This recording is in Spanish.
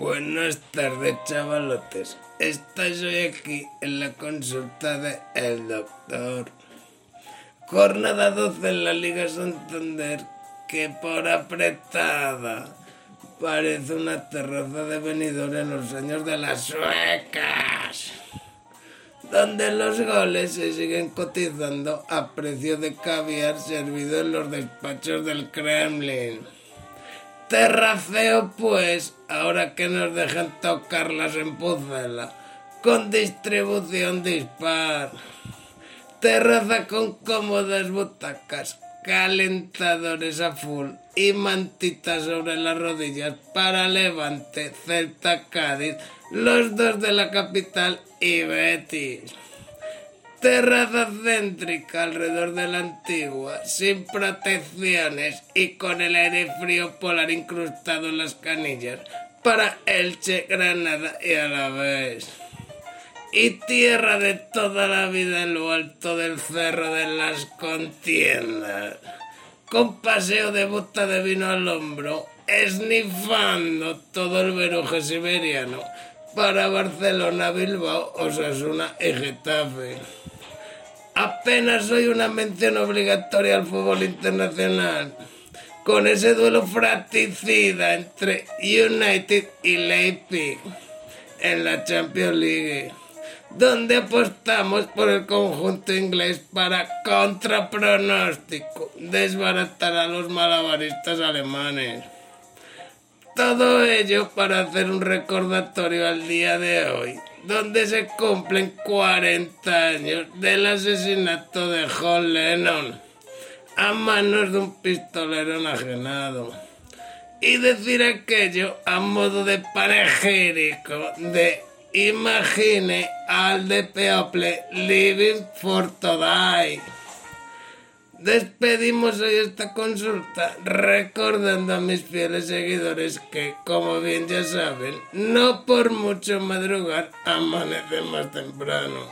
Buenas tardes, chavalotes. Estáis hoy aquí en la consulta de El Doctor. Jornada 12 en la Liga Santander, que por apretada parece una terraza de venidores en los años de las suecas, donde los goles se siguen cotizando a precio de caviar servido en los despachos del Kremlin. Terraceo, pues, ahora que nos dejan tocarlas en Pucela, con distribución dispar. Terraza con cómodas butacas, calentadores a full y mantitas sobre las rodillas para Levante, Celta, Cádiz, los dos de la capital y Betis terraza céntrica alrededor de la antigua, sin protecciones y con el aire frío polar incrustado en las canillas, para Elche, Granada y a la vez. Y tierra de toda la vida en lo alto del cerro de las contiendas, con paseo de bota de vino al hombro, esnifando todo el veruje siberiano para Barcelona, Bilbao, Osasuna y Getafe. Apenas soy una mención obligatoria al fútbol internacional. Con ese duelo fratricida entre United y Leipzig en la Champions League, donde apostamos por el conjunto inglés para contrapronóstico desbaratar a los malabaristas alemanes. Todo ello para hacer un recordatorio al día de hoy, donde se cumplen 40 años del asesinato de John Lennon a manos de un pistolero enajenado. Y decir aquello a modo de panegírico de imagine al de People living for to die. Despedimos hoy esta consulta recordando a mis fieles seguidores que, como bien ya saben, no por mucho madrugar amanece más temprano.